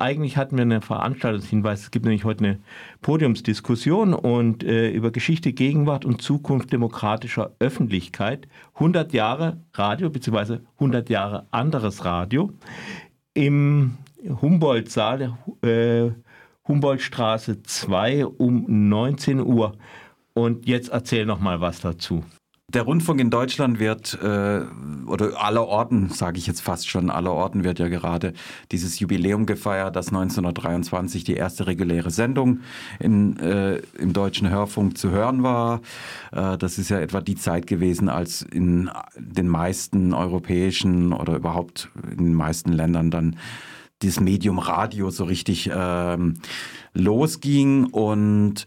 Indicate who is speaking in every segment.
Speaker 1: Eigentlich hatten wir einen Veranstaltungshinweis. Es gibt nämlich heute eine Podiumsdiskussion und äh, über Geschichte, Gegenwart und Zukunft demokratischer Öffentlichkeit. 100 Jahre Radio bzw. 100 Jahre anderes Radio im Humboldt-Saal, äh, Humboldtstraße 2 um 19 Uhr. Und jetzt erzähl noch mal was dazu.
Speaker 2: Der Rundfunk in Deutschland wird, äh, oder aller Orten, sage ich jetzt fast schon, aller Orten wird ja gerade dieses Jubiläum gefeiert, dass 1923 die erste reguläre Sendung in, äh, im deutschen Hörfunk zu hören war. Äh, das ist ja etwa die Zeit gewesen, als in den meisten europäischen oder überhaupt in den meisten Ländern dann dieses Medium Radio so richtig ähm, losging und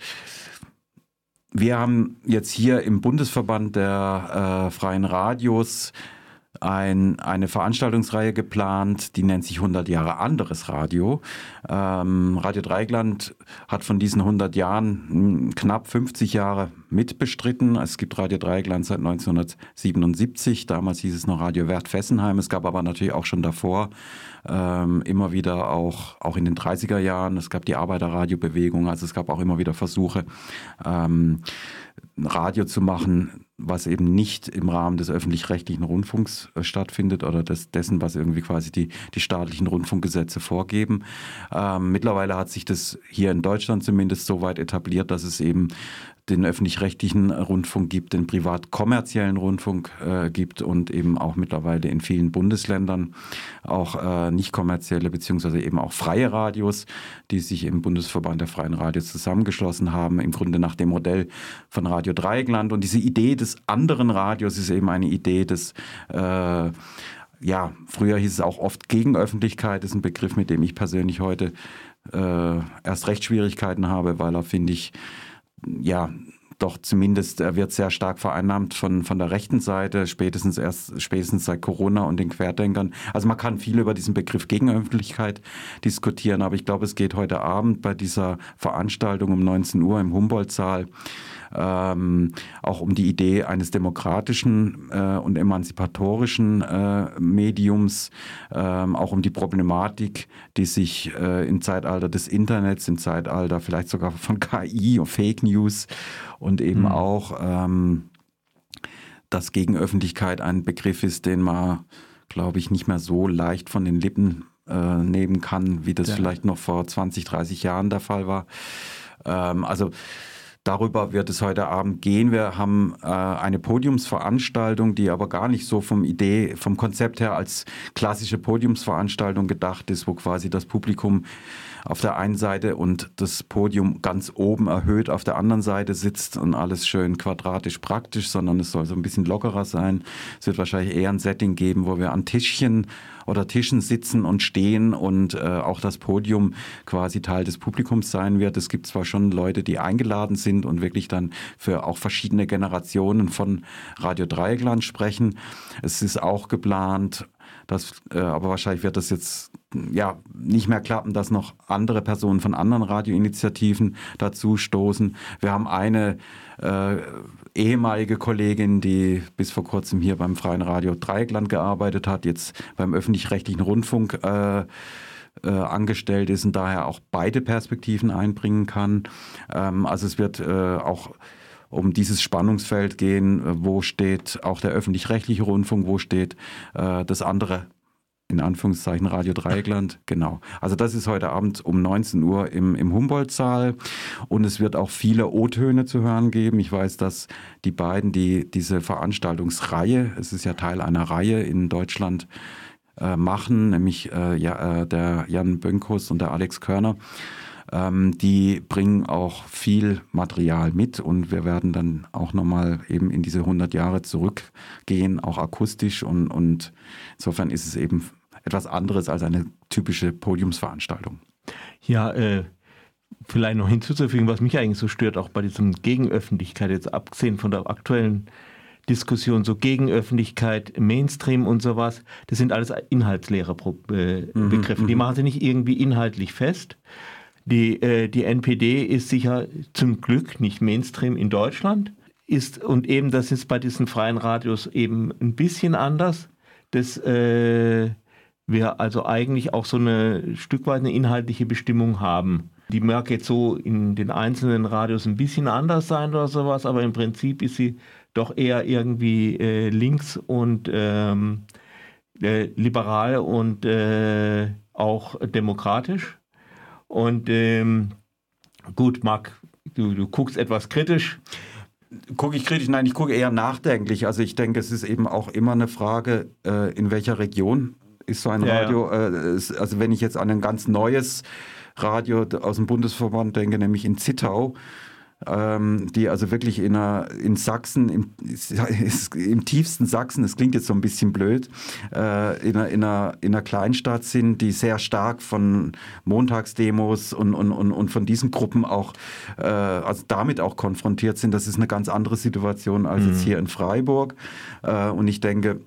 Speaker 2: wir haben jetzt hier im Bundesverband der äh, freien Radios ein, eine Veranstaltungsreihe geplant, die nennt sich 100 Jahre anderes Radio. Ähm, Radio Dreigland hat von diesen 100 Jahren knapp 50 Jahre mitbestritten. Es gibt Radio Dreigland seit 1977. Damals hieß es noch Radio Wert Fessenheim. Es gab aber natürlich auch schon davor ähm, immer wieder auch, auch in den 30er Jahren. Es gab die Arbeiterradiobewegung. Also es gab auch immer wieder Versuche, ähm, Radio zu machen, was eben nicht im Rahmen des öffentlich-rechtlichen Rundfunks äh, stattfindet oder des, dessen, was irgendwie quasi die, die staatlichen Rundfunkgesetze vorgeben. Ähm, mittlerweile hat sich das hier in Deutschland zumindest so weit etabliert, dass es eben den öffentlich-rechtlichen Rundfunk gibt, den privat-kommerziellen Rundfunk äh, gibt und eben auch mittlerweile in vielen Bundesländern auch äh, nicht kommerzielle beziehungsweise eben auch freie Radios, die sich im Bundesverband der freien Radios zusammengeschlossen haben, im Grunde nach dem Modell von Radio Dreieckland. Und diese Idee des anderen Radios ist eben eine Idee des äh, ja, früher hieß es auch oft Gegenöffentlichkeit, ist ein Begriff, mit dem ich persönlich heute äh, erst recht Schwierigkeiten habe, weil er, finde ich, ja, doch zumindest er wird sehr stark vereinnahmt von, von der rechten Seite, spätestens erst, spätestens seit Corona und den Querdenkern. Also man kann viel über diesen Begriff Gegenöffentlichkeit diskutieren, aber ich glaube, es geht heute Abend bei dieser Veranstaltung um 19 Uhr im Humboldt-Saal ähm, auch um die Idee eines demokratischen äh, und emanzipatorischen äh, Mediums, ähm, auch um die Problematik, die sich äh, im Zeitalter des Internets, im Zeitalter vielleicht sogar von KI und Fake News und eben mhm. auch, ähm, dass Gegenöffentlichkeit ein Begriff ist, den man, glaube ich, nicht mehr so leicht von den Lippen äh, nehmen kann, wie das ja. vielleicht noch vor 20, 30 Jahren der Fall war. Ähm, also Darüber wird es heute Abend gehen. Wir haben äh, eine Podiumsveranstaltung, die aber gar nicht so vom Idee, vom Konzept her als klassische Podiumsveranstaltung gedacht ist, wo quasi das Publikum auf der einen Seite und das Podium ganz oben erhöht auf der anderen Seite sitzt und alles schön quadratisch praktisch, sondern es soll so ein bisschen lockerer sein. Es wird wahrscheinlich eher ein Setting geben, wo wir an Tischchen oder Tischen sitzen und stehen und äh, auch das Podium quasi Teil des Publikums sein wird. Es gibt zwar schon Leute, die eingeladen sind und wirklich dann für auch verschiedene Generationen von Radio Dreieckland sprechen. Es ist auch geplant, das, äh, aber wahrscheinlich wird das jetzt ja nicht mehr klappen, dass noch andere Personen von anderen Radioinitiativen dazu stoßen. Wir haben eine äh, ehemalige Kollegin, die bis vor kurzem hier beim Freien Radio Dreieckland gearbeitet hat, jetzt beim öffentlich-rechtlichen Rundfunk äh, äh, angestellt ist und daher auch beide Perspektiven einbringen kann. Ähm, also es wird äh, auch um dieses Spannungsfeld gehen, äh, wo steht auch der öffentlich-rechtliche Rundfunk, wo steht äh, das andere in Anführungszeichen Radio Dreieckland, genau. Also das ist heute Abend um 19 Uhr im, im Humboldt-Saal und es wird auch viele O-Töne zu hören geben. Ich weiß, dass die beiden, die diese Veranstaltungsreihe, es ist ja Teil einer Reihe in Deutschland, äh, machen, nämlich äh, ja, äh, der Jan Bönkus und der Alex Körner, ähm, die bringen auch viel Material mit und wir werden dann auch nochmal eben in diese 100 Jahre zurückgehen, auch akustisch und, und insofern ist es eben etwas anderes als eine typische Podiumsveranstaltung.
Speaker 1: Ja, äh, vielleicht noch hinzuzufügen, was mich eigentlich so stört, auch bei diesem Gegenöffentlichkeit, jetzt abgesehen von der aktuellen Diskussion, so Gegenöffentlichkeit, Mainstream und sowas, das sind alles inhaltsleere äh, mhm, Begriffe. Mhm, die machen sie nicht irgendwie inhaltlich fest. Die, äh, die NPD ist sicher zum Glück nicht Mainstream in Deutschland. Ist, und eben das ist bei diesen freien Radios eben ein bisschen anders. Das äh, wir also eigentlich auch so eine Stück weit eine inhaltliche Bestimmung haben. Die mag jetzt so in den einzelnen Radios ein bisschen anders sein oder sowas, aber im Prinzip ist sie doch eher irgendwie äh, links und ähm, äh, liberal und äh, auch demokratisch. Und ähm, gut, Marc, du, du guckst etwas kritisch.
Speaker 2: Gucke ich kritisch? Nein, ich gucke eher nachdenklich. Also ich denke, es ist eben auch immer eine Frage, äh, in welcher Region ist so ein ja, Radio. Ja. Äh, also wenn ich jetzt an ein ganz neues Radio aus dem Bundesverband denke, nämlich in Zittau, ähm, die also wirklich in, einer, in Sachsen, im, im tiefsten Sachsen, das klingt jetzt so ein bisschen blöd, äh, in, einer, in, einer, in einer Kleinstadt sind, die sehr stark von Montagsdemos und, und, und, und von diesen Gruppen auch, äh, also damit auch konfrontiert sind. Das ist eine ganz andere Situation als mhm. jetzt hier in Freiburg. Äh, und ich denke,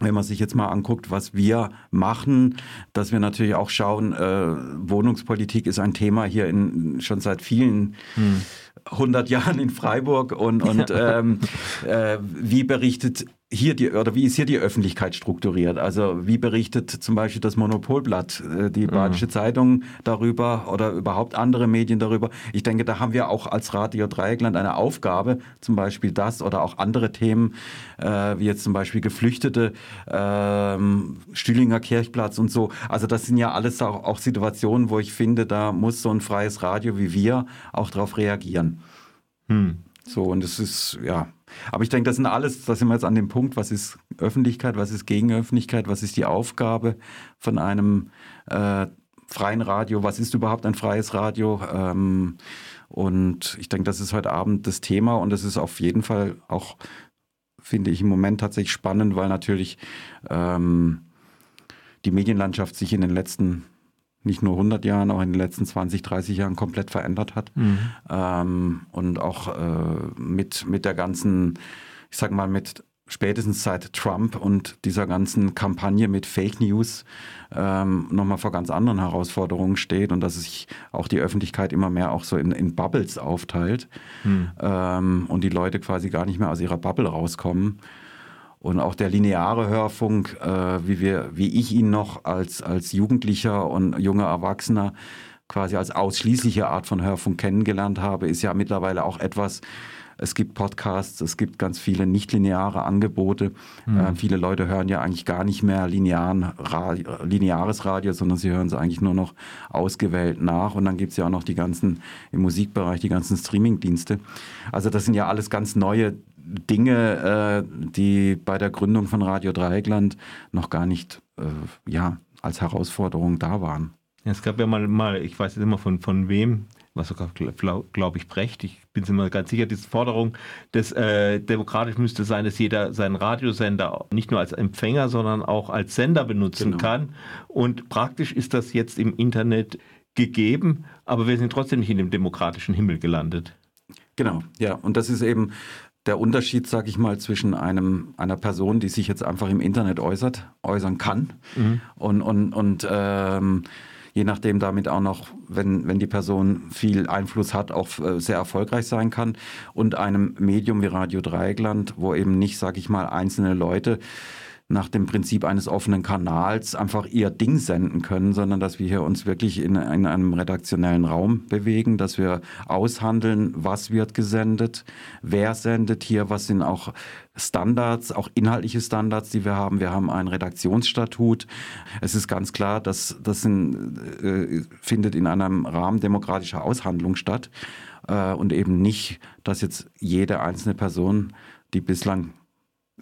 Speaker 2: wenn man sich jetzt mal anguckt, was wir machen, dass wir natürlich auch schauen, äh, Wohnungspolitik ist ein Thema hier in, schon seit vielen hm. 100 Jahren in Freiburg und, und ähm, äh, wie berichtet hier die, oder wie ist hier die Öffentlichkeit strukturiert? Also wie berichtet zum Beispiel das Monopolblatt, äh, die mhm. Badische mhm. Zeitung darüber oder überhaupt andere Medien darüber? Ich denke, da haben wir auch als Radio Dreieckland eine Aufgabe, zum Beispiel das oder auch andere Themen, äh, wie jetzt zum Beispiel Geflüchtete, ähm, Stühlinger Kirchplatz und so. Also das sind ja alles auch, auch Situationen, wo ich finde, da muss so ein freies Radio wie wir auch darauf reagieren. Hm. So, und es ist, ja, aber ich denke, das sind alles, da sind wir jetzt an dem Punkt, was ist Öffentlichkeit, was ist Gegenöffentlichkeit, was ist die Aufgabe von einem äh, freien Radio, was ist überhaupt ein freies Radio? Ähm, und ich denke, das ist heute Abend das Thema und das ist auf jeden Fall auch, finde ich, im Moment tatsächlich spannend, weil natürlich ähm, die Medienlandschaft sich in den letzten nicht nur 100 Jahren, auch in den letzten 20, 30 Jahren komplett verändert hat. Mhm. Ähm, und auch äh, mit, mit der ganzen, ich sag mal, mit spätestens seit Trump und dieser ganzen Kampagne mit Fake News ähm, nochmal vor ganz anderen Herausforderungen steht und dass sich auch die Öffentlichkeit immer mehr auch so in, in Bubbles aufteilt mhm. ähm, und die Leute quasi gar nicht mehr aus ihrer Bubble rauskommen. Und auch der lineare Hörfunk, äh, wie, wir, wie ich ihn noch als, als Jugendlicher und junger Erwachsener quasi als ausschließliche Art von Hörfunk kennengelernt habe, ist ja mittlerweile auch etwas, es gibt Podcasts, es gibt ganz viele nichtlineare Angebote. Mhm. Äh, viele Leute hören ja eigentlich gar nicht mehr linearen Radio, lineares Radio, sondern sie hören es eigentlich nur noch ausgewählt nach. Und dann gibt es ja auch noch die ganzen, im Musikbereich, die ganzen Streamingdienste. Also das sind ja alles ganz neue Dinge, äh, die bei der Gründung von Radio Dreieckland noch gar nicht äh, ja, als Herausforderung da waren.
Speaker 1: es gab ja mal, mal ich weiß jetzt immer von, von wem, was sogar, glaube glaub ich, Brecht, ich bin mir ganz sicher, diese Forderung, dass äh, demokratisch müsste sein, dass jeder seinen Radiosender nicht nur als Empfänger, sondern auch als Sender benutzen genau. kann. Und praktisch ist das jetzt im Internet gegeben, aber wir sind trotzdem nicht in dem demokratischen Himmel gelandet.
Speaker 2: Genau, ja. Und das ist eben der Unterschied, sage ich mal, zwischen einem, einer Person, die sich jetzt einfach im Internet äußert, äußern kann mhm. und, und, und ähm, je nachdem damit auch noch, wenn, wenn die Person viel Einfluss hat, auch äh, sehr erfolgreich sein kann und einem Medium wie Radio Dreieckland, wo eben nicht, sage ich mal, einzelne Leute nach dem Prinzip eines offenen Kanals einfach ihr Ding senden können, sondern dass wir hier uns wirklich in, in einem redaktionellen Raum bewegen, dass wir aushandeln, was wird gesendet, wer sendet hier, was sind auch Standards, auch inhaltliche Standards, die wir haben. Wir haben ein Redaktionsstatut. Es ist ganz klar, dass das in, äh, findet in einem Rahmen demokratischer Aushandlung statt äh, und eben nicht, dass jetzt jede einzelne Person, die bislang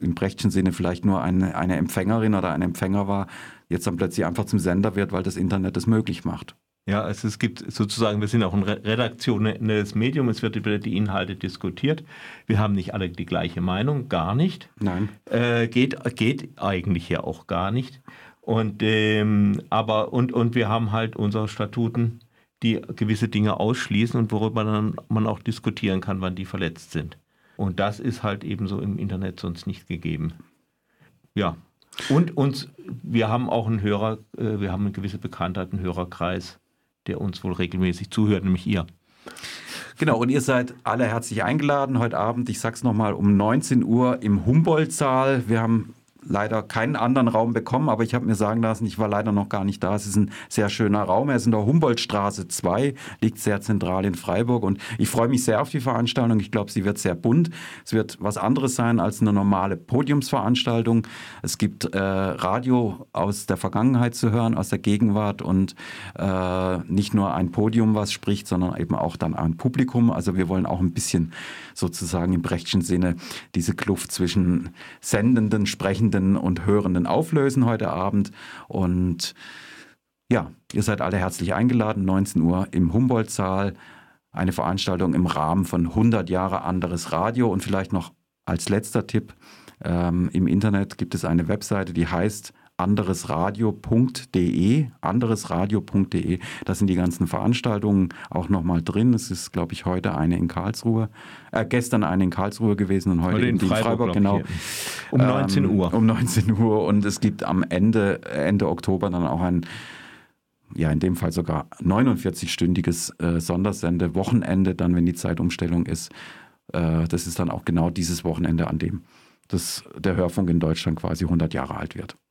Speaker 2: im Brechtschen Sinne vielleicht nur eine, eine Empfängerin oder ein Empfänger war, jetzt dann plötzlich einfach zum Sender wird, weil das Internet es möglich macht.
Speaker 1: Ja, also es gibt sozusagen, wir sind auch ein redaktionelles Medium, es wird über die Inhalte diskutiert. Wir haben nicht alle die gleiche Meinung, gar nicht.
Speaker 2: Nein.
Speaker 1: Äh, geht, geht eigentlich ja auch gar nicht. Und, ähm, aber, und, und wir haben halt unsere Statuten, die gewisse Dinge ausschließen und worüber dann man auch diskutieren kann, wann die verletzt sind. Und das ist halt ebenso im Internet sonst nicht gegeben. Ja. Und uns, wir haben auch einen Hörer, äh, wir haben eine gewisse Bekanntheit, einen Hörerkreis, der uns wohl regelmäßig zuhört, nämlich ihr.
Speaker 2: Genau, und ihr seid alle herzlich eingeladen heute Abend, ich sag's nochmal, um 19 Uhr im Humboldt-Saal. Wir haben leider keinen anderen Raum bekommen, aber ich habe mir sagen lassen, ich war leider noch gar nicht da. Es ist ein sehr schöner Raum. Er ist in der Humboldtstraße 2, liegt sehr zentral in Freiburg und ich freue mich sehr auf die Veranstaltung. Ich glaube, sie wird sehr bunt. Es wird was anderes sein als eine normale Podiumsveranstaltung. Es gibt äh, Radio aus der Vergangenheit zu hören, aus der Gegenwart und äh, nicht nur ein Podium, was spricht, sondern eben auch dann ein Publikum. Also wir wollen auch ein bisschen sozusagen im Brechtschen Sinne diese Kluft zwischen Sendenden, Sprechenden und Hörenden auflösen heute Abend. Und ja, ihr seid alle herzlich eingeladen, 19 Uhr im Humboldt-Saal. Eine Veranstaltung im Rahmen von 100 Jahre anderes Radio. Und vielleicht noch als letzter Tipp, ähm, im Internet gibt es eine Webseite, die heißt anderesradio.de, anderesradio.de. Da sind die ganzen Veranstaltungen auch nochmal drin. Es ist, glaube ich, heute eine in Karlsruhe, äh, gestern eine in Karlsruhe gewesen und heute, heute in, Freiburg, Freiburg genau.
Speaker 1: Um 19 ähm, Uhr.
Speaker 2: Um 19 Uhr. Und es gibt am Ende, Ende Oktober dann auch ein ja, in dem Fall sogar 49-stündiges äh, Sondersende-Wochenende, dann, wenn die Zeitumstellung ist. Äh, das ist dann auch genau dieses Wochenende, an dem das, der Hörfunk in Deutschland quasi 100 Jahre alt wird.